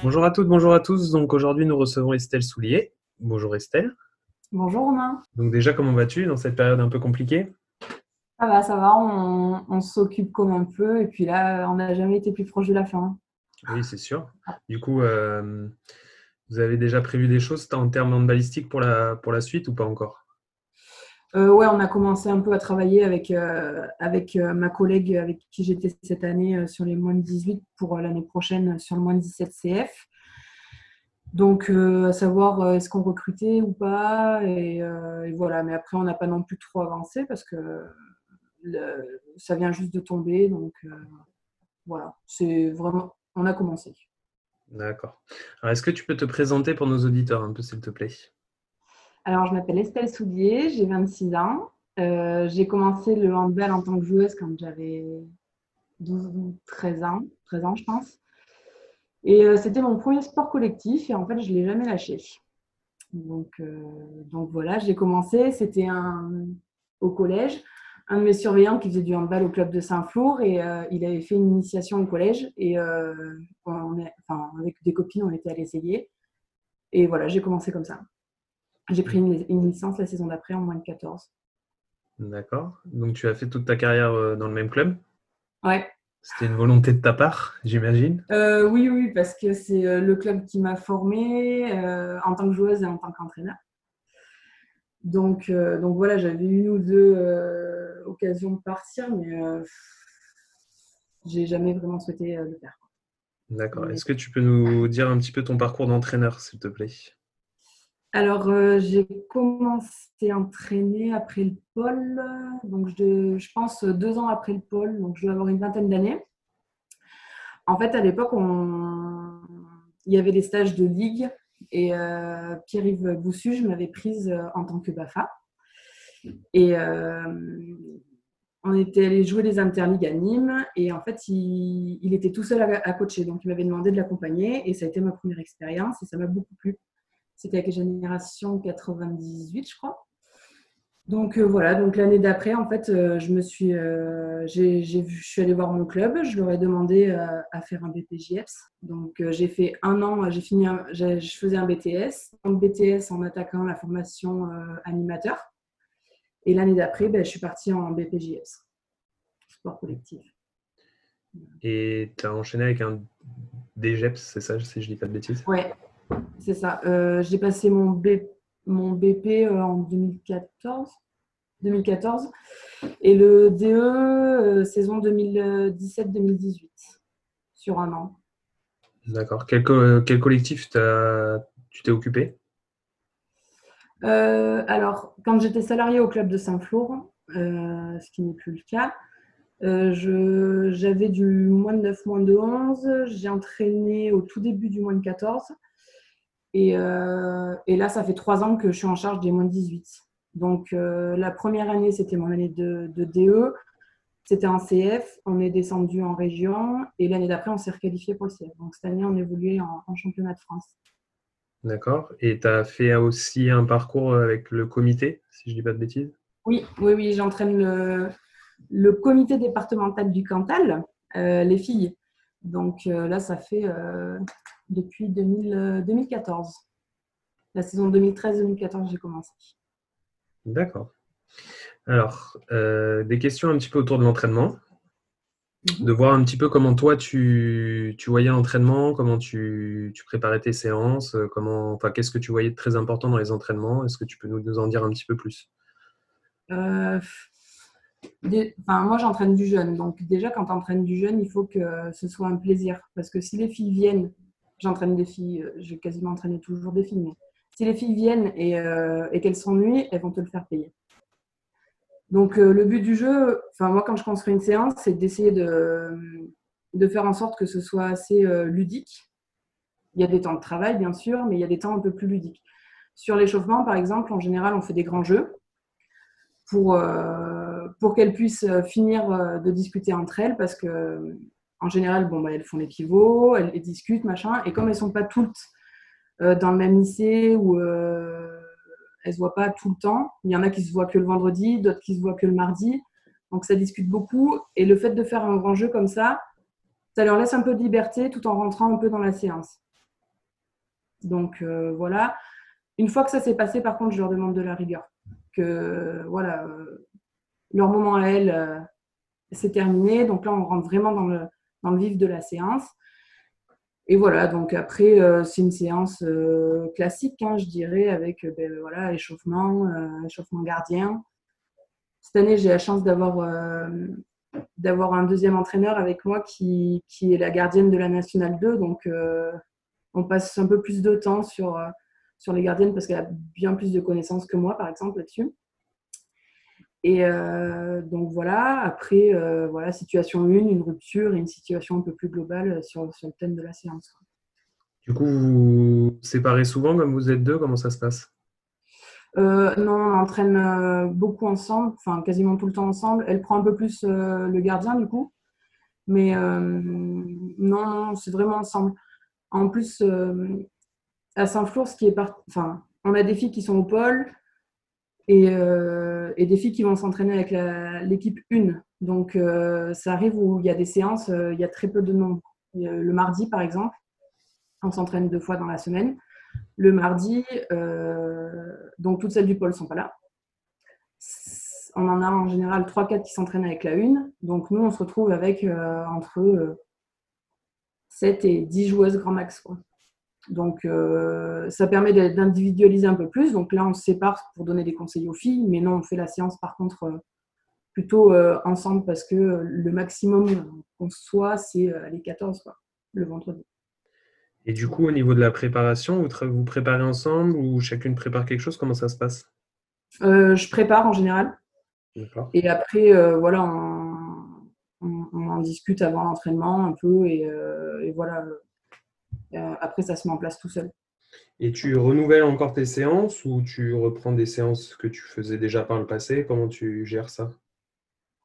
Bonjour à toutes, bonjour à tous. Donc aujourd'hui nous recevons Estelle Soulier. Bonjour Estelle. Bonjour Romain. Donc déjà comment vas-tu dans cette période un peu compliquée? Ça va, ça va, on, on s'occupe comme un peu et puis là, on n'a jamais été plus proche de la fin. Oui c'est sûr. Du coup, euh, vous avez déjà prévu des choses en termes pour la, pour la suite ou pas encore? Euh, ouais, on a commencé un peu à travailler avec, euh, euh, ma collègue avec qui j'étais cette année sur les moins de 18 pour l'année prochaine sur le moins de 17 CF. Donc, à savoir est-ce qu'on recrutait ou pas. Et, voilà, mais après, on n'a pas non plus trop avancé parce que ça vient juste de tomber. Donc, voilà, c'est vraiment, on a commencé. D'accord. Alors est-ce que tu peux te présenter pour nos auditeurs un peu s'il te plaît? Alors, je m'appelle Estelle Soulier, j'ai 26 ans. Euh, j'ai commencé le handball en tant que joueuse quand j'avais 12 ou 13 ans, 13 ans, je pense. Et euh, c'était mon premier sport collectif et en fait, je ne l'ai jamais lâché. Donc, euh, donc voilà, j'ai commencé, c'était au collège, un de mes surveillants qui faisait du handball au club de Saint-Flour et il avait fait une initiation au collège et on est, enfin, avec des copines, on était à l'essayer. Et voilà, j'ai commencé comme ça. J'ai pris une, une licence la saison d'après en moins de 14. D'accord. Donc tu as fait toute ta carrière euh, dans le même club? Ouais. C'était une volonté de ta part, j'imagine? Euh, oui, oui, parce que c'est euh, le club qui m'a formée euh, en tant que joueuse et en tant qu'entraîneur. Donc, euh, donc voilà, j'avais une ou deux occasions de partir, mais j'ai jamais vraiment souhaité le faire. D'accord. Est-ce que tu peux nous dire un petit peu ton parcours d'entraîneur, s'il te plaît? Alors, euh, j'ai commencé à entraîner après le pôle, donc je, je pense deux ans après le pôle, donc je dois avoir une vingtaine d'années. En fait, à l'époque, il y avait des stages de ligue et euh, Pierre-Yves Boussuge m'avait prise euh, en tant que BAFA. Et on était allé jouer les interligues à Nîmes et en fait, il, était tout seul à coacher, donc il m'avait demandé de l'accompagner et ça a été ma première expérience et ça m'a beaucoup plu. C'était avec la génération 98, je crois. Donc euh, voilà, donc l'année d'après, en fait, euh, je me suis, euh, j'ai, j'ai vu- je suis allée voir mon club, je leur ai demandé à faire un BPJEPS. Donc j'ai fait un an, j'ai fini, un- j'ai- je faisais un BTS, un BTS en attaquant la formation animateur. Et l'année d'après, ben, je suis partie en BPJEPS, sport collectif. Et tu as enchaîné avec un DGEPS, c'est ça, si je dis pas de bêtises? Ouais, c'est ça. Euh, j'ai passé mon, B- mon BP euh, en 2014, 2014 et le DE euh, saison 2017-2018 sur un an. D'accord. Quel, co- quel collectif t'as- tu t'es occupé? Euh, alors, quand j'étais salariée au club de Saint-Flour, euh, ce qui n'est plus le cas, j'avais du moins de 9, moins de 11. J'ai entraîné au tout début du moins de 14. Et, euh, et là, ça fait trois ans que je suis en charge des moins de 18. Donc, euh, la première année, c'était mon année de, de DE. C'était en CF. On est descendu en région. Et l'année d'après, on s'est requalifié pour le CF. Donc, cette année, on évoluait en, en championnat de France. D'accord. Et tu as fait aussi un parcours avec le comité, si je dis pas de bêtises? Oui, oui, oui, j'entraîne le, le comité départemental du Cantal, euh, les filles. Donc là, ça fait depuis 2000, euh, 2014. La saison 2013-2014, j'ai commencé. D'accord. Alors, euh, des questions un petit peu autour de l'entraînement. Mhm. de voir un petit peu comment toi tu, tu voyais l'entraînement, comment tu, tu préparais tes séances, euh, comment, enfin, qu'est-ce que tu voyais de très important dans les entraînements? Est-ce que tu peux nous, nous en dire un petit peu plus? Euh, des- enfin, moi, j'entraîne du jeune. Donc déjà, quand tu entraînes du jeune, il faut que ce soit un plaisir. Parce que si les filles viennent, j'entraîne des filles, euh, j'ai quasiment entraîné toujours des filles, mais si les filles viennent et, euh, et qu'elles s'ennuient, elles vont te le faire payer. Donc, euh, le but du jeu, enfin, moi, quand je construis une séance, c'est d'essayer de, de faire en sorte que ce soit assez ludique. Il y a des temps de travail, bien sûr, mais il y a des temps un peu plus ludiques. Sur l'échauffement, par exemple, en général, on fait des grands jeux pour, pour qu'elles puissent finir de discuter entre elles parce que en général, bon, bah, elles font les pivots, elles, discutent, machin. Et comme elles ne sont pas toutes dans le même lycée ou elles se voient pas tout le temps. Il y en a qui se voient que le vendredi, d'autres qui se voient que le mardi. Donc ça discute beaucoup. Et le fait de faire un grand jeu comme ça, ça leur laisse un peu de liberté tout en rentrant un peu dans la séance. Donc euh, voilà. Une fois que ça s'est passé, par contre, je leur demande de la rigueur. Que voilà, euh, leur moment à elles, euh, c'est terminé. Donc là, on rentre vraiment dans le, dans le vif de la séance. Et voilà, donc après, euh, c'est une séance euh, classique, hein, je dirais, avec euh, ben, voilà, échauffement, échauffement gardien. Cette année, j'ai la chance d'avoir d'avoir un deuxième entraîneur avec moi qui, qui, est la gardienne de la Nationale 2. Donc, on passe un peu plus de temps sur, sur les gardiennes parce qu'elle a bien plus de connaissances que moi, par exemple, là-dessus. Et euh, donc voilà, après, euh, voilà, situation 1, une rupture et une situation un peu plus globale sur, sur le thème de la séance. Du coup, vous, vous séparez souvent comme vous êtes deux Comment ça se passe? Euh, Non, on entraîne beaucoup ensemble, enfin quasiment tout le temps ensemble. Elle prend un peu plus le gardien du coup, mais non, c'est vraiment ensemble. En plus, à Saint-Flour, ce qui est enfin, on a des filles qui sont au pôle, euh, et, des filles qui vont s'entraîner avec l'équipe 1. Donc, euh, ça arrive où il y a des séances, euh, il y a très peu de nombre. Le mardi, par exemple, on s'entraîne deux fois dans la semaine. Le mardi, donc toutes celles du pôle ne sont pas là. On en a en général 3-4 qui s'entraînent avec la 1. Donc, nous, on se retrouve avec entre 7 et 10 joueuses grand max. Donc, euh, ça permet d'individualiser un peu plus. Donc là, on se sépare pour donner des conseils aux filles, mais non, on fait la séance par contre euh, plutôt euh, ensemble parce que le maximum qu'on soit, c'est les 14, quoi, le vendredi. Et du coup, au niveau de la préparation, vous, vous préparez ensemble ou chacune prépare quelque chose? Comment ça se passe? Je prépare en général. Et après, voilà, on, en discute avant l'entraînement un peu et, et voilà après, ça se met en place tout seul. Et tu renouvelles encore tes séances ou tu reprends des séances que tu faisais déjà par le passé? Comment tu gères ça?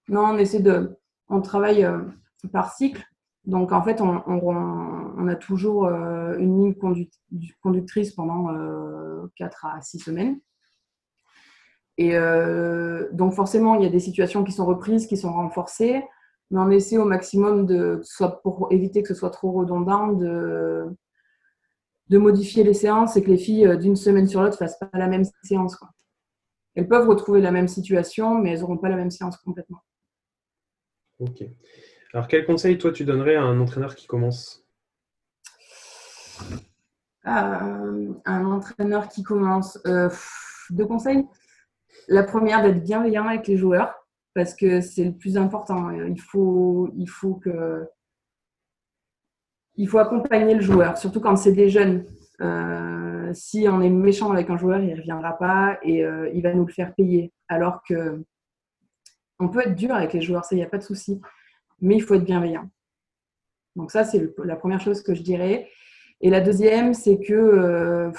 Non, on essaie de. On travaille euh, par cycle. Donc, en fait, on, on, a toujours euh, une ligne conductrice pendant 4 à 6 semaines. Et donc, forcément, il y a des situations qui sont reprises, qui sont renforcées mais on essaie au maximum de, soit pour éviter que ce soit trop redondant, de, de modifier les séances et que les filles euh, d'une semaine sur l'autre fassent pas la même séance. Quoi. Elles peuvent retrouver la même situation, mais elles n'auront pas la même séance complètement. Ok. Alors, quel conseil, toi, tu donnerais à un entraîneur qui commence? Euh, Un entraîneur qui commence. Euh, deux conseils. La première, d'être bienveillant avec les joueurs parce que c'est le plus important. Il faut, il faut que il faut accompagner le joueur, surtout quand c'est des jeunes. Euh, si on est méchant avec un joueur, il ne reviendra pas et euh, il va nous le faire payer. Alors que on peut être dur avec les joueurs, ça, il n'y a pas de souci. Mais il faut être bienveillant. Donc ça, c'est la première chose que je dirais. Et la deuxième, c'est que euh,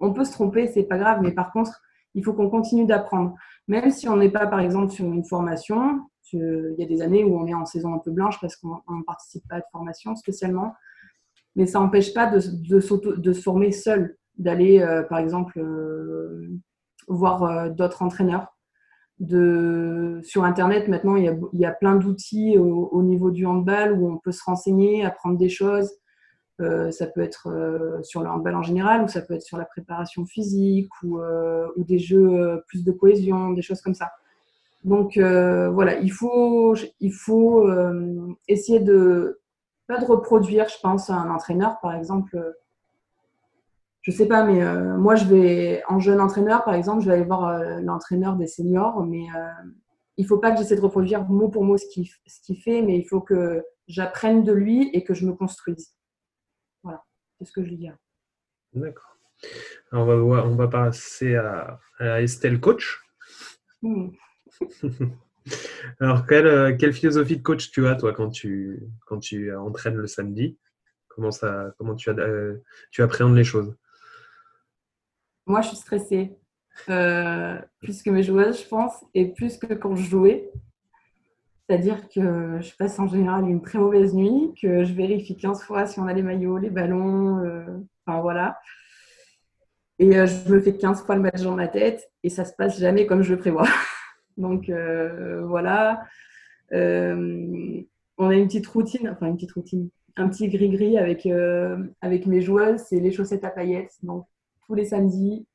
on peut se tromper, c'est pas grave, mais par contre, il faut qu'on continue d'apprendre. Même si on n'est pas, par exemple, sur une formation, il y a des années où on est en saison un peu blanche parce qu'on ne participe pas à de formation spécialement, mais ça n'empêche pas de, se former seul, d'aller, euh, par exemple, euh, voir euh, d'autres entraîneurs. Sur Internet, maintenant, il y a, plein d'outils au, niveau du handball où on peut se renseigner, apprendre des choses. Euh, ça peut être euh, sur le handball en général, ou ça peut être sur la préparation physique, ou, euh, des jeux plus de cohésion, des choses comme ça. Donc voilà, il faut, il faut essayer de pas de reproduire, je pense, un entraîneur, par exemple. je sais pas, mais moi, je vais en jeune entraîneur, par exemple, je vais aller voir l'entraîneur des seniors, mais il faut pas que j'essaie de reproduire mot pour mot ce qu'il fait, mais il faut que j'apprenne de lui et que je me construise ce que je dis. D'accord. On va, on va passer à, Estelle Coach. Hmm. Alors, quelle, quelle, philosophie de coach tu as, toi, quand tu, quand tu entraînes le samedi? Comment, ça, comment tu, as, tu appréhendes les choses? Moi, je suis stressée. Euh, plus que mes joueuses, je pense, et plus que quand je jouais. C'est-à-dire que je passe en général une très mauvaise nuit, que je vérifie 15 fois si on a les maillots, les ballons, euh, enfin voilà. Et euh, je me fais 15 fois le match dans ma tête et ça se passe jamais comme je le prévois. Donc voilà. on a une petite routine, enfin une petite routine, un petit gris-gris avec, avec mes joueuses, c'est les chaussettes à paillettes. Donc tous les samedis,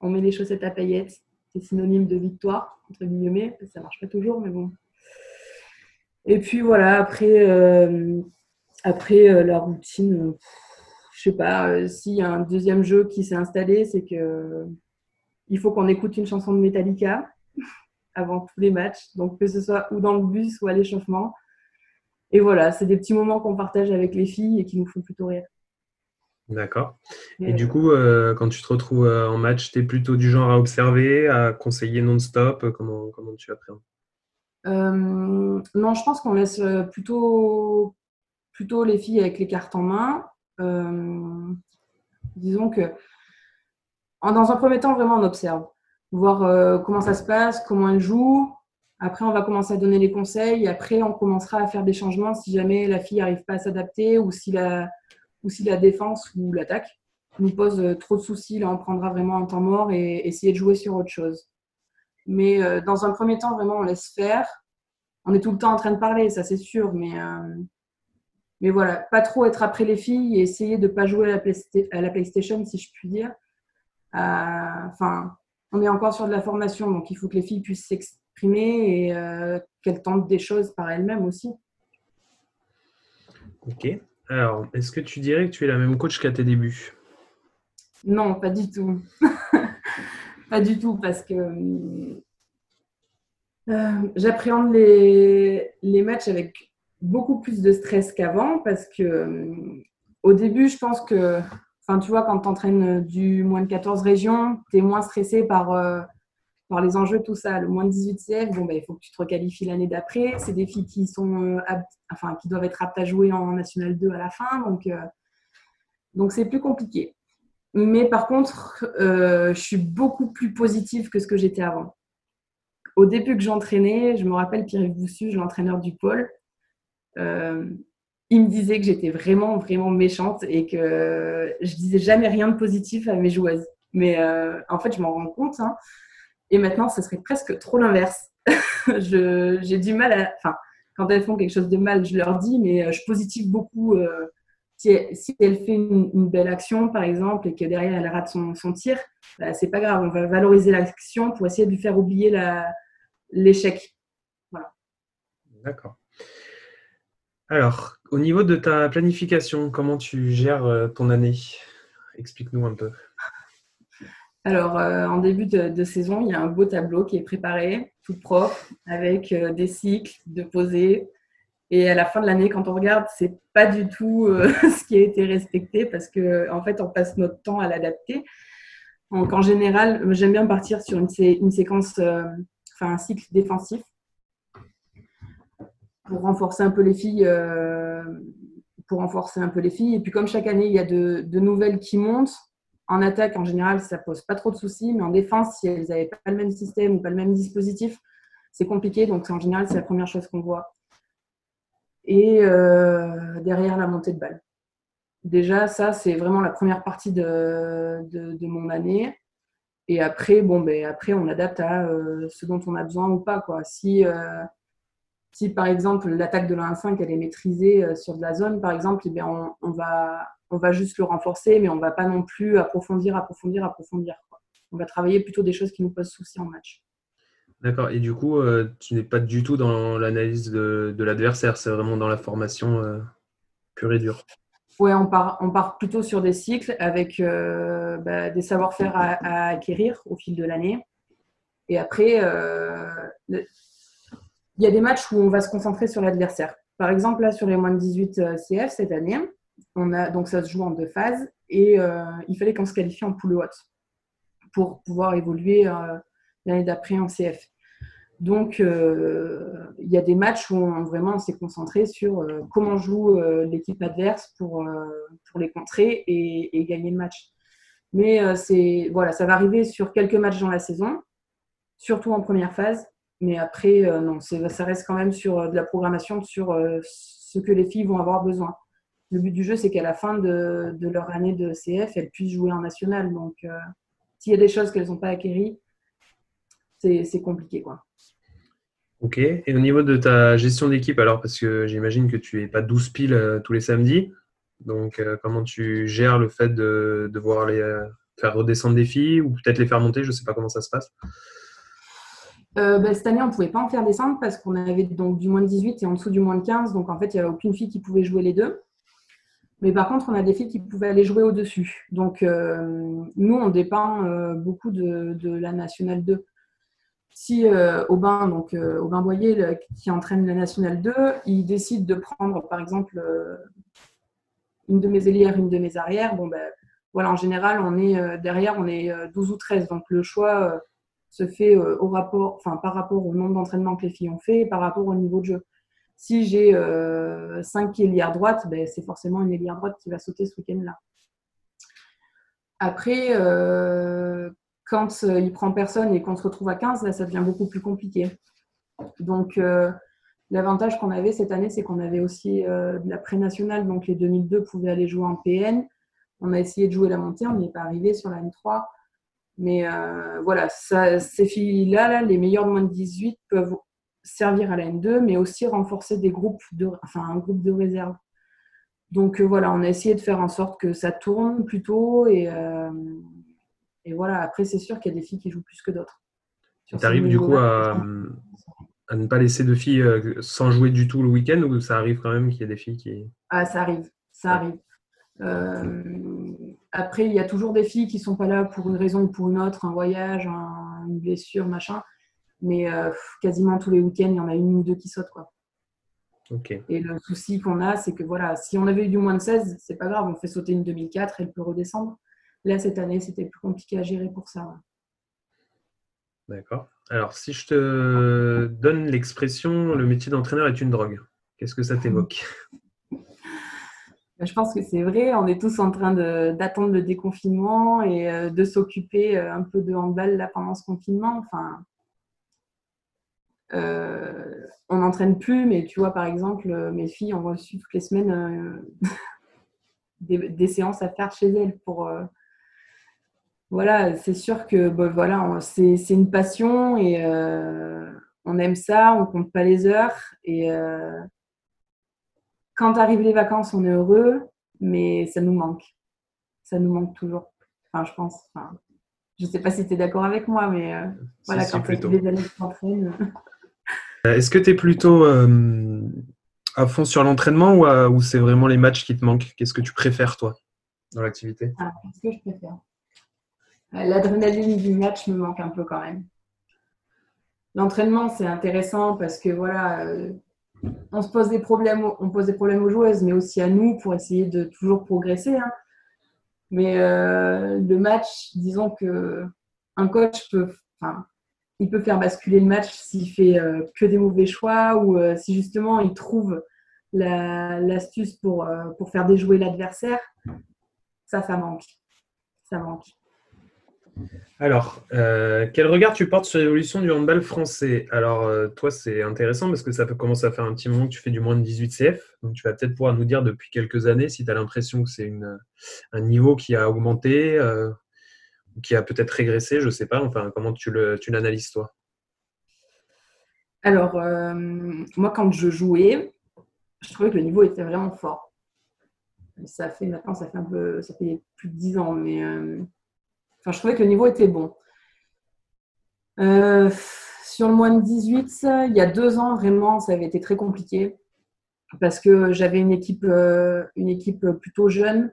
on met les chaussettes à paillettes. C'est synonyme de victoire, entre guillemets. Ça marche pas toujours, mais bon. Et puis voilà, après, euh, après euh, la routine, euh, je sais pas, s'il y a un deuxième jeu qui s'est installé, c'est que il faut qu'on écoute une chanson de Metallica avant tous les matchs. Donc que ce soit ou dans le bus ou à l'échauffement. Et voilà, c'est des petits moments qu'on partage avec les filles et qui nous font plutôt rire. D'accord. Et du coup, euh, quand tu te retrouves en match, tu es plutôt du genre à observer, à conseiller non-stop comment, comment tu appréhendes? Non, je pense qu'on laisse plutôt, plutôt les filles avec les cartes en main. disons que, dans un premier temps, vraiment, on observe. Voir comment ça se passe, comment elles jouent. Après, on va commencer à donner les conseils. Après, on commencera à faire des changements si jamais la fille n'arrive pas à s'adapter ou si la ou si la défense ou l'attaque nous pose euh, trop de soucis, là on prendra vraiment un temps mort et essayer de jouer sur autre chose. Mais euh, dans un premier temps, vraiment, on laisse faire. On est tout le temps en train de parler, ça c'est sûr, mais, euh, mais voilà, pas trop être après les filles et essayer de ne pas jouer à la, PlayStation, si je puis dire. Enfin, on est encore sur de la formation, donc il faut que les filles puissent s'exprimer et qu'elles tentent des choses par elles-mêmes aussi. Ok. Alors, est-ce que tu dirais que tu es la même coach qu'à tes débuts? Non, pas du tout. pas du tout, parce que euh, j'appréhende les, matchs avec beaucoup plus de stress qu'avant, parce que euh, au début, je pense que, enfin, tu vois, quand tu entraînes du moins de 14 régions, tu es moins stressé par. Euh, les enjeux, tout ça. Le moins de 18 CF, bon, ben, il faut que tu te requalifies l'année d'après. C'est des filles qui, sont, euh, qui doivent être aptes à jouer en National 2 à la fin. Euh, donc c'est plus compliqué. Mais par contre, euh, je suis beaucoup plus positive que ce que j'étais avant. Au début que j'entraînais, je me rappelle Pierre-Yves Boussu, l'entraîneur du pôle, il me disait que j'étais vraiment, vraiment méchante et que je disais jamais rien de positif à mes joueuses. Mais en fait, je m'en rends compte. Hein, et maintenant, ce serait presque trop l'inverse. j'ai du mal à. Enfin, quand elles font quelque chose de mal, je leur dis, mais euh, je positive beaucoup. Euh, si, elle, si, elle, fait une, belle action, par exemple, et que derrière elle rate son, son tir, bah, c'est pas grave. On va valoriser l'action pour essayer de lui faire oublier l'échec. Voilà. D'accord. Alors, au niveau de ta planification, comment tu gères euh, ton année? Explique-nous un peu. Alors, euh, en début de, saison, il y a un beau tableau qui est préparé, tout propre, avec euh, des cycles de posées. Et à la fin de l'année, quand on regarde, c'est pas du tout euh, ce qui a été respecté parce qu'en en fait, on passe notre temps à l'adapter. Donc, en général, j'aime bien partir sur une, séquence, enfin un cycle défensif pour renforcer un peu les filles. pour renforcer un peu les filles. Et puis, comme chaque année, il y a de, de nouvelles qui montent, en attaque, en général, ça pose pas trop de soucis, mais en défense, si elles n'avaient pas le même système ou pas le même dispositif, c'est compliqué. Donc, en général, c'est la première chose qu'on voit. Et euh, derrière la montée de balle. Déjà, ça, c'est vraiment la première partie de, mon année. Et après, bon, ben, après, on adapte à euh, ce dont on a besoin ou pas. Si, euh, si par exemple, l'attaque de la 1-5, elle est maîtrisée sur de la zone, par exemple, eh bien, on, va, on va juste le renforcer, mais on ne va pas non plus approfondir, approfondir, approfondir. On va travailler plutôt des choses qui nous posent souci en match. D'accord. Et du coup, euh, tu n'es pas du tout dans l'analyse de, l'adversaire, c'est vraiment dans la formation euh, pure et dure. Oui, on part, on part plutôt sur des cycles avec euh, bah, des savoir-faire à, acquérir au fil de l'année. Et après, il y a des matchs où on va se concentrer sur l'adversaire. Par exemple, là, sur les moins de 18 CF cette année, on a, donc ça se joue en deux phases et il fallait qu'on se qualifie en poule haute pour pouvoir évoluer l'année d'après en CF. Donc, euh, il y a des matchs où on, vraiment s'est concentré sur comment joue l'équipe adverse pour, pour les contrer et, gagner le match. Mais c'est voilà, ça va arriver sur quelques matchs dans la saison, surtout en première phase. Mais après, non, ça reste quand même sur de la programmation, sur ce que les filles vont avoir besoin. Le but du jeu, c'est qu'à la fin de, de, leur année de CF, elles puissent jouer en national. Donc, s'il y a des choses qu'elles n'ont pas acquéries, c'est compliqué. Quoi. Ok. Et au niveau de ta gestion d'équipe, alors, parce que j'imagine que tu n'es pas 12 piles euh, tous les samedis. Donc, euh, comment tu gères le fait de devoir les euh, faire redescendre des filles ou peut-être les faire monter Je ne sais pas comment ça se passe? Ben, cette année, on ne pouvait pas en faire descendre parce qu'on avait donc du moins de 18 et en dessous du moins de 15. Donc, en fait, il n'y avait aucune fille qui pouvait jouer les deux. Mais par contre, on a des filles qui pouvaient aller jouer au-dessus. Donc, nous, on dépend beaucoup de, de, la Nationale 2 si euh, Aubin, donc euh, Aubin Boyer, qui entraîne la Nationale 2, il décide de prendre, par exemple, euh, une de mes ailières, une de mes arrières, bon ben voilà, en général, on est derrière, on est 12 ou 13. Donc le choix se fait au rapport, par rapport au nombre d'entraînements que les filles ont fait, et par rapport au niveau de jeu. Si j'ai 5 ailières droites, ben, c'est forcément une ailière droite qui va sauter ce week-end-là. Après, quand euh, il prend personne et qu'on se retrouve à 15, là, ça devient beaucoup plus compliqué. Donc, euh, l'avantage qu'on avait cette année, c'est qu'on avait aussi euh, de la pré-nationale. Donc, les 2002 pouvaient aller jouer en PN. On a essayé de jouer la montée, on n'y est pas arrivé sur la N3. Mais voilà, ces filles-là, là, les meilleures de moins de 18, peuvent servir à la N2, mais aussi renforcer des groupes de, un groupe de réserve. Donc voilà, on a essayé de faire en sorte que ça tourne plutôt et, et voilà, après, c'est sûr qu'il y a des filles qui jouent plus que d'autres. Tu arrives du coup à, ne pas laisser de filles euh, sans jouer du tout le week-end ou ça arrive quand même qu'il y ait des filles qui. Ah, ça arrive, ça arrive. Euh, après, il y a toujours des filles qui ne sont pas là pour une raison ou pour une autre, un voyage, une blessure, machin. Mais euh, quasiment tous les week-ends, il y en a une ou deux qui sautent. Quoi. Et le souci qu'on a, c'est que voilà, si on avait eu du moins de 16, c'est pas grave, on fait sauter une 2004, elle peut redescendre. Là, cette année, c'était plus compliqué à gérer pour ça. D'accord. Alors, si je te donne l'expression le métier d'entraîneur est une drogue, qu'est-ce que ça t'évoque? Je pense que c'est vrai. On est tous en train d'attendre le déconfinement et euh, de s'occuper euh, un peu de handball là, pendant ce confinement. Enfin, euh, on n'entraîne plus, mais tu vois, par exemple, mes filles ont reçu toutes les semaines des, séances à faire chez elles pour voilà, c'est sûr que voilà, c'est une passion et euh, on aime ça, on compte pas les heures. Et euh, quand arrivent les vacances, on est heureux, mais ça nous manque. Ça nous manque toujours. Enfin, je pense. je ne sais pas si tu es d'accord avec moi, mais euh, voilà, quand tu des années Est-ce que tu es plutôt à fond sur l'entraînement ou, ou c'est vraiment les matchs qui te manquent? Qu'est-ce que tu préfères, toi, dans l'activité? Ah, Qu'est-ce que je préfère? L'adrénaline du match me manque un peu quand même. L'entraînement, c'est intéressant parce que voilà, euh, on se pose des problèmes, on pose des problèmes aux joueuses, mais aussi à nous pour essayer de toujours progresser. Hein. Mais euh, le match, disons que un coach peut, faire basculer le match s'il fait euh, que des mauvais choix ou si justement il trouve l'astuce pour, pour faire déjouer l'adversaire. Ça, ça manque. Ça manque. Alors, euh, quel regard tu portes sur l'évolution du handball français? Alors, euh, toi, c'est intéressant parce que ça peut commencer à faire un petit moment que tu fais du moins de 18 CF. Donc, tu vas peut-être pouvoir nous dire depuis quelques années si tu as l'impression que c'est un niveau qui a augmenté, euh, qui a peut-être régressé, je ne sais pas. Enfin, comment tu l'analyses, toi? Alors, moi, quand je jouais, je trouvais que le niveau était vraiment fort. Ça fait maintenant, ça fait un peu, ça fait plus de 10 ans, mais Enfin, je trouvais que le niveau était bon. Euh, sur le moins de 18, il y a deux ans, vraiment, ça avait été très compliqué parce que j'avais une équipe, euh, une équipe plutôt jeune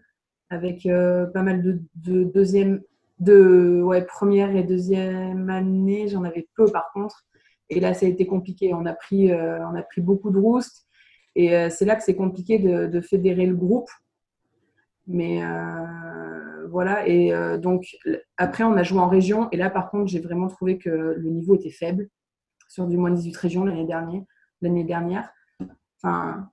avec euh, pas mal de, deuxième, de première et deuxième année. J'en avais peu par contre. Et là, ça a été compliqué. On a pris, beaucoup de roustes. Et c'est là que c'est compliqué de, fédérer le groupe. Mais voilà. Et euh, donc, après, on a joué en région. Et là, par contre, j'ai vraiment trouvé que le niveau était faible sur du moins 18 régions l'année dernière. L'année dernière. Enfin,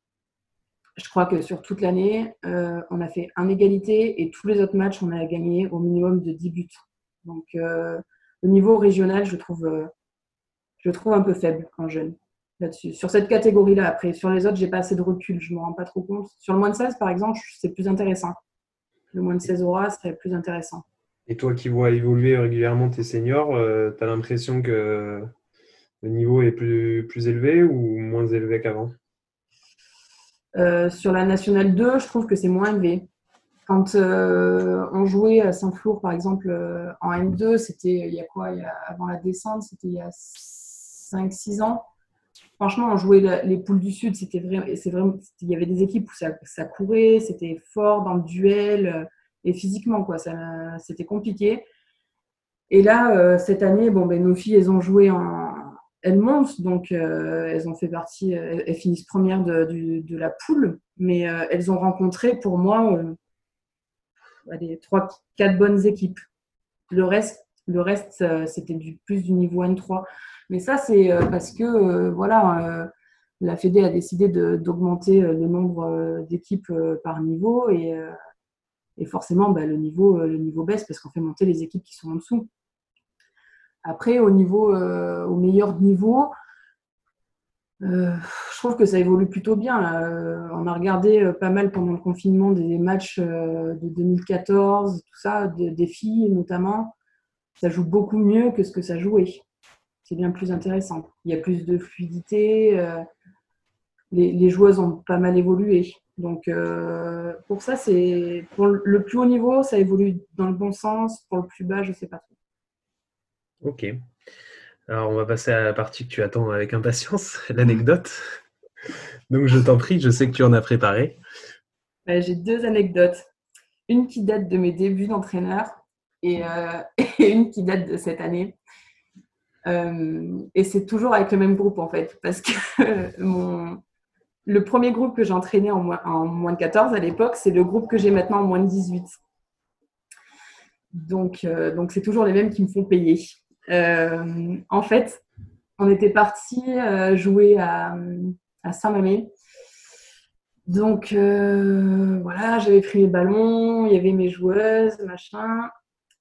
je crois que sur toute l'année, euh, on a fait un égalité et tous les autres matchs, on a gagné au minimum de 10 buts. Donc, euh, le niveau régional, je trouve, je trouve un peu faible en jeune là-dessus. Sur cette catégorie-là, après, sur les autres, j'ai pas assez de recul, je me rends pas trop compte. Sur le moins de 16, par exemple, c'est plus intéressant. Le moins de 16 aura serait plus intéressant. Et toi qui vois évoluer régulièrement tes seniors, tu as l'impression que le niveau est plus, plus élevé ou moins élevé qu'avant? Euh, sur la nationale 2, je trouve que c'est moins élevé. Quand euh, on jouait à Saint-Flour, par exemple, euh, en M2, c'était il y a quoi? Avant la descente, c'était il y a 5-6 ans. Franchement, on jouait les poules du Sud, c'était c'est vraiment, il y avait des équipes où ça, ça courait, c'était fort dans le duel et physiquement, quoi, c'était compliqué. Et là, cette année, bon, ben, nos filles, elles ont joué en, elles montent, donc euh, elles ont fait partie, euh, elles, finissent première de, la poule, mais euh, elles ont rencontré pour moi les trois, quatre bonnes équipes. Le reste, le reste c'était du plus du niveau N3. Mais ça, c'est parce que voilà, la Fédé a décidé d'augmenter le nombre d'équipes par niveau et, forcément, bah, le, niveau, le niveau baisse parce qu'on fait monter les équipes qui sont en dessous. Après, au, niveau, euh, au meilleur niveau, euh, je trouve que ça évolue plutôt bien. Euh, on a regardé pas mal pendant le confinement des matchs de 2014, tout ça, des filles notamment. Ça joue beaucoup mieux que ce que ça jouait. C'est bien plus intéressant. Il y a plus de fluidité. Les, les, joueuses ont pas mal évolué. Donc, pour ça, c'est pour le plus haut niveau, ça évolue dans le bon sens. Pour le plus bas, je ne sais pas trop. Ok. Alors, on va passer à la partie que tu attends avec impatience, l'anecdote. Donc, je t'en prie, je sais que tu en as préparé. J'ai deux anecdotes. Une qui date de mes débuts d'entraîneur et, euh, une qui date de cette année. Euh, et c'est toujours avec le même groupe, en fait, parce que mon, le premier groupe que j'ai entraîné en moins, en moins de 14 à l'époque, c'est le groupe que j'ai maintenant en moins de 18. Donc, euh, donc c'est toujours les mêmes qui me font payer. Euh, en fait, on était parti jouer à, Saint-Mamé. Donc voilà, j'avais pris les ballons, il y avait mes joueuses, machin.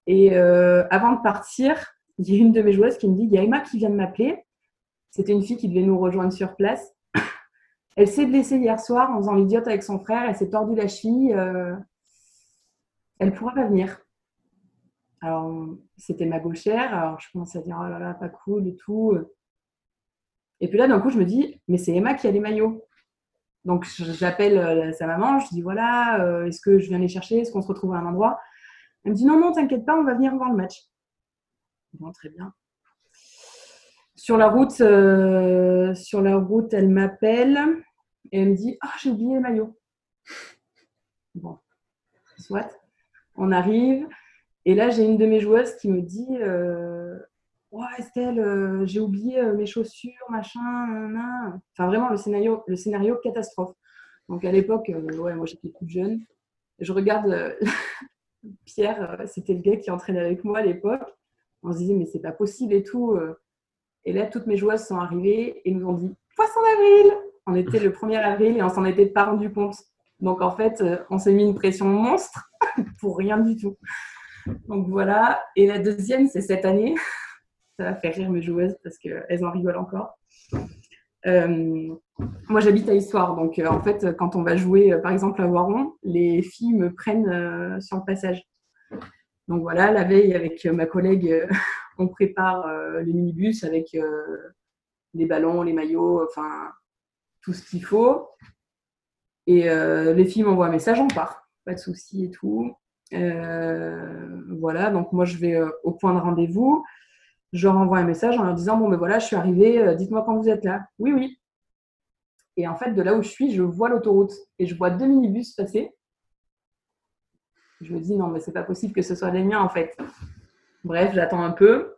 Et avant de partir, il y a une de mes joueuses qui me dit, il y a Emma qui vient de m'appeler. C'était une fille qui devait nous rejoindre sur place. Elle s'est blessée hier soir en faisant l'idiote avec son frère. Elle s'est tordue la cheville. elle ne pourra pas venir. Alors, c'était ma gauchère. Alors, je commence à dire, oh là là, pas cool et tout. Et puis là, d'un coup, je me dis, mais c'est Emma qui a les maillots. Donc, j'appelle euh, sa maman, je dis, voilà, euh, est-ce que je viens les chercher? Est-ce qu'on se retrouve à un endroit? Elle me dit, non, non, t'inquiète pas, on va venir voir le match. Bon, très bien. Sur la route, euh, sur la route elle m'appelle et elle me dit, ah, j'ai oublié les maillots. Bon, soit. On arrive. Et là, j'ai une de mes joueuses qui me dit Ouais, Estelle, euh, j'ai oublié mes chaussures, machin. Enfin, vraiment, le scénario, le scénario catastrophe. Donc, à l'époque, ouais, moi, j'étais toute jeune. Je regarde Pierre, c'était le gars qui entraînait avec moi à l'époque. On se disait Mais c'est pas possible et tout. Et là, toutes mes joueuses sont arrivées et nous ont dit Poisson d'avril On était le 1er avril et on s'en était pas rendu compte. Donc, en fait, on s'est mis une pression monstre pour rien du tout. Donc voilà. Et la deuxième, c'est cette année. Ça va faire rire mes joueuses parce qu'elles en rigolent encore. Euh, moi, j'habite à Histoire. Donc, euh, en fait, quand on va jouer, euh, par exemple, à Voiron, les filles me prennent sur le passage. Donc voilà, la veille, avec ma collègue, on prépare le minibus avec les ballons, les maillots, enfin, tout ce qu'il faut. Et les filles m'envoient un message, on part. Pas de souci et tout. Euh, voilà, donc moi je vais euh, au point de rendez-vous. Je leur envoie un message en leur disant Bon, ben voilà, je suis arrivée, euh, dites-moi quand vous êtes là. Oui, oui. Et en fait, de là où je suis, je vois l'autoroute et je vois deux minibus passer. Je me dis Non, mais c'est pas possible que ce soit les miens en fait. Bref, j'attends un peu.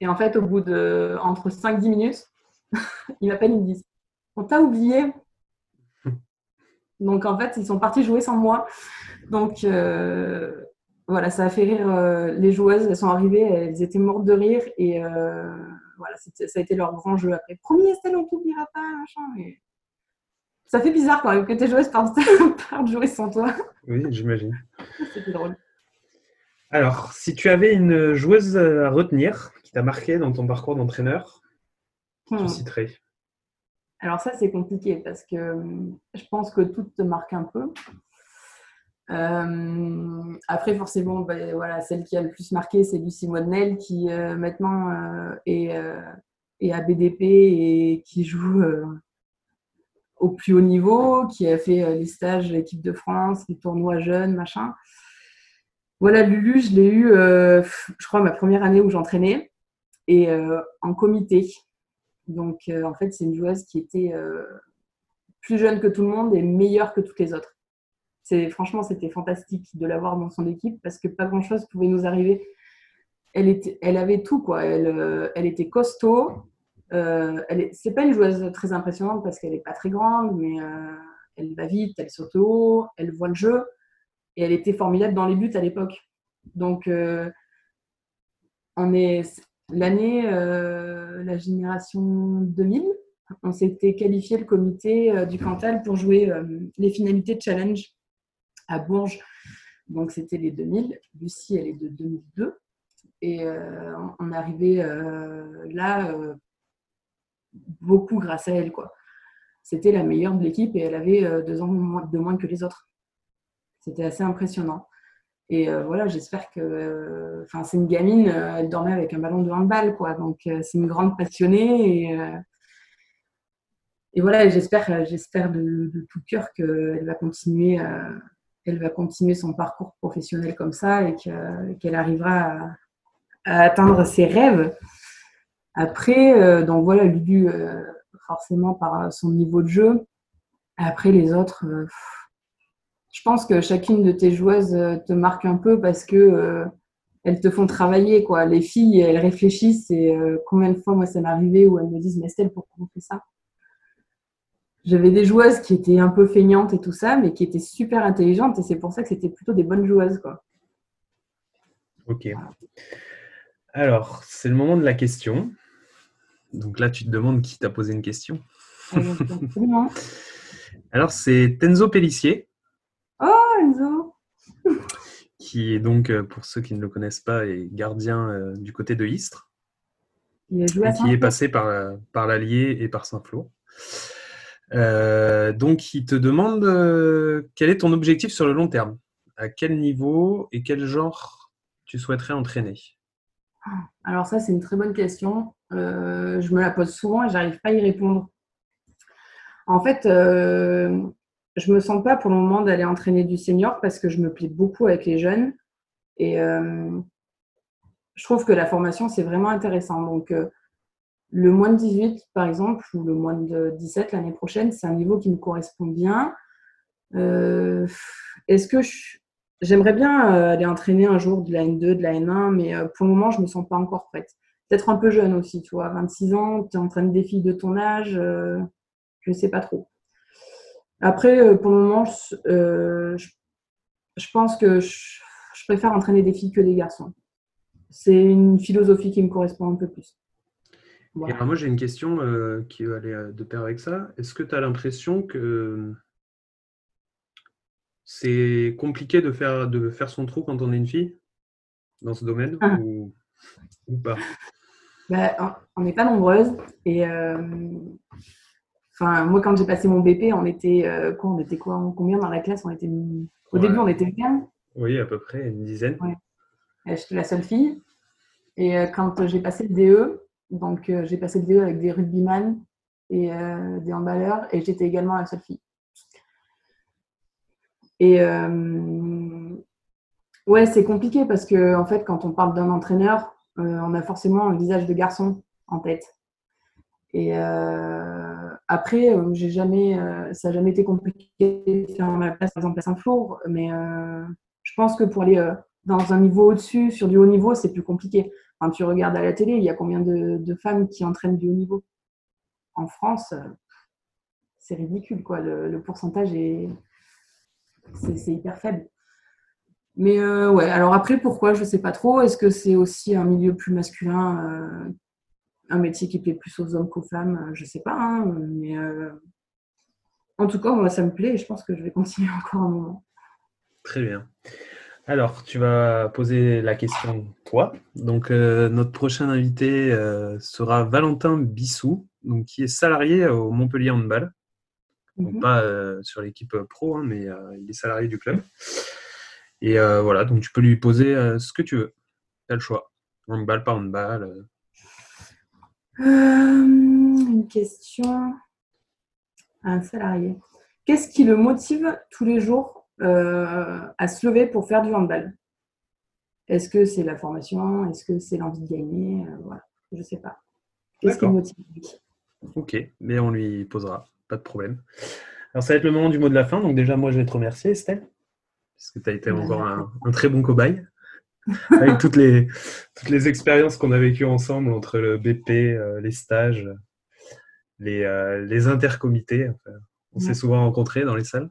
Et en fait, au bout de entre 5-10 minutes, ils m'appellent, ils me disent On t'a oublié. Donc en fait, ils sont partis jouer sans moi. Donc euh, voilà, ça a fait rire euh, les joueuses. Elles sont arrivées, elles étaient mortes de rire et euh, voilà, ça a été leur grand jeu après. Premier Estelle, on t'oubliera pas, machin. Ça fait bizarre quand même que tes joueuses partent, partent jouer sans toi. Oui, j'imagine. C'était drôle. Alors, si tu avais une joueuse à retenir qui t'a marqué dans ton parcours d'entraîneur, tu Hmm. citerais. Alors ça, c'est compliqué parce que euh, je pense que tout te marque un peu. Euh, après, forcément, ben, voilà, celle qui a le plus marqué, c'est Lucie Modnel qui euh, maintenant euh, est, est à BDP et qui joue au plus haut niveau, qui a fait euh, les stages l'équipe de France, les tournois jeunes, machin. Voilà, Lulu, je l'ai eu, euh, je crois, ma première année où j'entraînais et euh, en comité. Donc, en fait, c'est une joueuse qui était plus jeune que tout le monde et meilleure que toutes les autres. C'est, franchement, c'était fantastique de l'avoir dans son équipe parce que pas grand-chose pouvait nous arriver. Elle, était, elle avait tout, quoi. Elle, elle était costaud. Euh, elle est, c'est pas une joueuse très impressionnante parce qu'elle n'est pas très grande, mais euh, elle va vite, elle saute haut, elle voit le jeu. Et elle était formidable dans les buts à l'époque. Donc, euh, on est l'année, euh, la génération 2000, on s'était qualifié le comité du Cantal pour jouer les finalités de challenge à Bourges. Donc c'était les 2000. Lucie, elle est de 2002. Et on arrivé euh, là euh, beaucoup grâce à elle. quoi. C'était la meilleure de l'équipe et elle avait euh, deux ans de moins que les autres. C'était assez impressionnant. Et euh, voilà, j'espère que. euh, Enfin, c'est une gamine, elle dormait avec un ballon de handball, quoi. Donc, c'est une grande passionnée. Et, et voilà, j'espère, j'espère de, tout cœur qu'elle va continuer. elle va continuer son parcours professionnel comme ça et que- qu'elle arrivera à, à atteindre ses rêves. Après, euh, donc voilà, Lulu, euh, forcément par son niveau de jeu. Après, les autres, euh, je pense que chacune de tes joueuses te marque un peu parce que elles te font travailler. Quoi. Les filles, elles réfléchissent et combien de fois, moi, ça m'est arrivé où elles me disent, mais Estelle, pourquoi on fait ça? J'avais des joueuses qui étaient un peu feignantes et tout ça, mais qui étaient super intelligentes et c'est pour ça que c'était plutôt des bonnes joueuses. Quoi. Ok. Alors, c'est le moment de la question. Donc là, tu te demandes qui t'a posé une question. Alors, absolument. Alors, c'est Tenzo Pellissier, Oh, Enzo qui est donc, euh, pour ceux qui ne le connaissent pas, est gardien euh, du côté de Istres, Il a joué à et qui est passé par, la- par l'Allier et par Saint-Flour. Euh, donc, il te demande euh, quel est ton objectif sur le long terme? À quel niveau et quel genre tu souhaiterais entraîner? Alors ça, c'est une très bonne question. Euh, je me la pose souvent et j'arrive pas à y répondre. En fait, euh, je me sens pas pour le moment d'aller entraîner du senior parce que je me plais beaucoup avec les jeunes et euh, je trouve que la formation c'est vraiment intéressant. Donc euh, le moins de 18 par exemple ou le moins de 17 l'année prochaine, c'est un niveau qui me correspond bien. Est-ce que je- j'aimerais bien euh, aller entraîner un jour de la N2, de la N1, mais euh, pour le moment je me sens pas encore prête. Peut-être un peu jeune aussi, tu vois, 26 ans, tu entraînes des filles de ton âge, euh, je sais pas trop. Après, euh, pour le moment, je, pense que je, préfère entraîner des filles que des garçons. C'est une philosophie qui me correspond un peu plus. Et moi, j'ai une question qui va aller de pair avec ça. Est-ce que tu as l'impression que c'est compliqué de faire, de faire son trou quand on est une fille dans ce domaine Ah. ou, ou pas? Ben, on- n'est pas nombreuses. Et euh, enfin, moi, quand j'ai passé mon BP, on était euh, quoi On était quoi Combien dans la classe? On était au Ouais. début, on était 15. Oui, à peu près, une dizaine. Euh, J'étais la seule fille. Et euh, quand j'ai passé le DE, donc euh, j'ai passé le DE avec des rugbyman et euh, des handballeurs, et j'étais également la seule fille. Et euh, ouais, c'est compliqué parce que en fait, quand on parle d'un entraîneur, euh, on a forcément un visage de garçon en tête. Et euh, après, j'ai jamais, ça n'a jamais été compliqué de faire ma place, par exemple, à Saint-Flour, mais je pense que pour aller dans un niveau au-dessus, sur du haut niveau, c'est plus compliqué. Quand tu regardes à la télé, il y a combien de, femmes qui entraînent du haut niveau? En France, c'est ridicule, quoi. Le pourcentage est c'est hyper faible. Mais euh, ouais, alors après, pourquoi Je sais pas trop. Est-ce que c'est aussi un milieu plus masculin, euh, un métier qui plaît plus aux hommes qu'aux femmes? Je sais pas. hein, mais euh, en tout cas, moi, ça me plaît et je pense que je vais continuer encore un moment. Très bien. Alors, tu vas poser la question, toi. Donc, euh, notre prochain invité euh, sera Valentin Bissou, qui est salarié au Montpellier Handball. Donc, Mhm. pas euh, sur l'équipe pro, hein, mais euh, il est salarié du club. Et euh, voilà, donc tu peux lui poser euh, ce que tu veux. Tu as le choix. Handball, pas handball. euh. Euh, une question à un salarié. Qu'est-ce qui le motive tous les jours euh, à se lever pour faire du handball? Est-ce que c'est la formation? Est-ce que c'est l'envie de gagner? Euh, Voilà, je ne sais pas. Qu'est-ce qui le motive? Ok, mais on lui posera, pas de problème. Alors, ça va être le moment du mot de la fin. Donc, déjà, moi, je vais te remercier, Estelle, parce que tu as été encore un, un très bon cobaye. Avec toutes les, toutes les expériences qu'on a vécues ensemble entre le BP, euh, les stages, les, euh, les intercomités. Enfin, on s'est Ouais. souvent rencontrés dans les salles.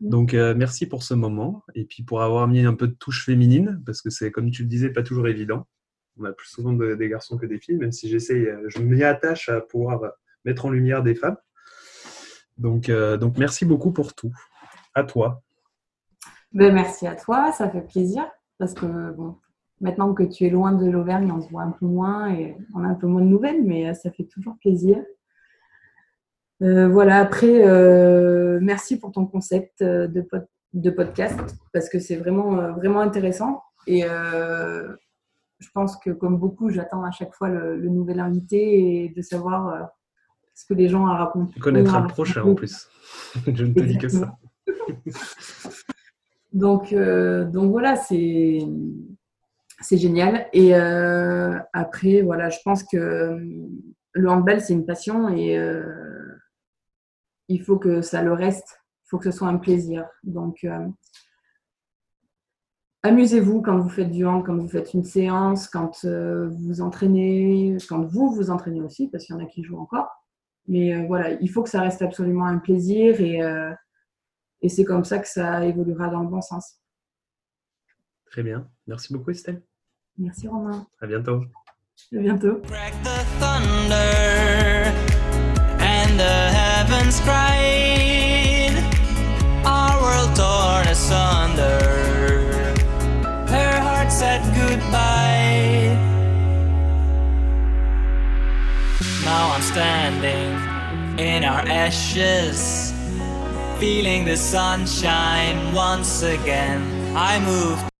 Donc, euh, merci pour ce moment et puis pour avoir mis un peu de touche féminine, parce que c'est, comme tu le disais, pas toujours évident. On a plus souvent de- des garçons que des filles, même si j'essaye, je m'y attache à pouvoir mettre en lumière des femmes. Donc, euh, donc merci beaucoup pour tout. À toi. Ben, merci à toi, ça fait plaisir parce que bon, maintenant que tu es loin de l'Auvergne, on se voit un peu moins et on a un peu moins de nouvelles, mais euh, ça fait toujours plaisir. Euh, voilà, après, merci pour ton concept de, de podcast parce que c'est vraiment, vraiment intéressant et je pense que comme beaucoup, j'attends à chaque fois le, nouvel invité et de savoir ce que les gens à raconter. Tu connaîtras le prochain en plus. je ne te dis que ça. Donc, euh, donc voilà, c'est c'est génial. Et euh, après, voilà, je pense que euh, le handball, c'est une passion et euh, il faut que ça le reste. Il faut que ce soit un plaisir. Donc, euh, amusez-vous quand vous faites du hand, quand vous faites une séance, quand vous vous entraînez, quand vous vous entraînez aussi, parce qu'il y en a qui jouent encore. Mais euh, voilà, il faut que ça reste absolument un plaisir et, euh, et c'est comme ça que ça évoluera dans le bon sens. Très bien. Merci beaucoup, Estelle. Merci Romain. À bientôt. À bientôt. Crack standing in our ashes, feeling the sunshine once again. I moved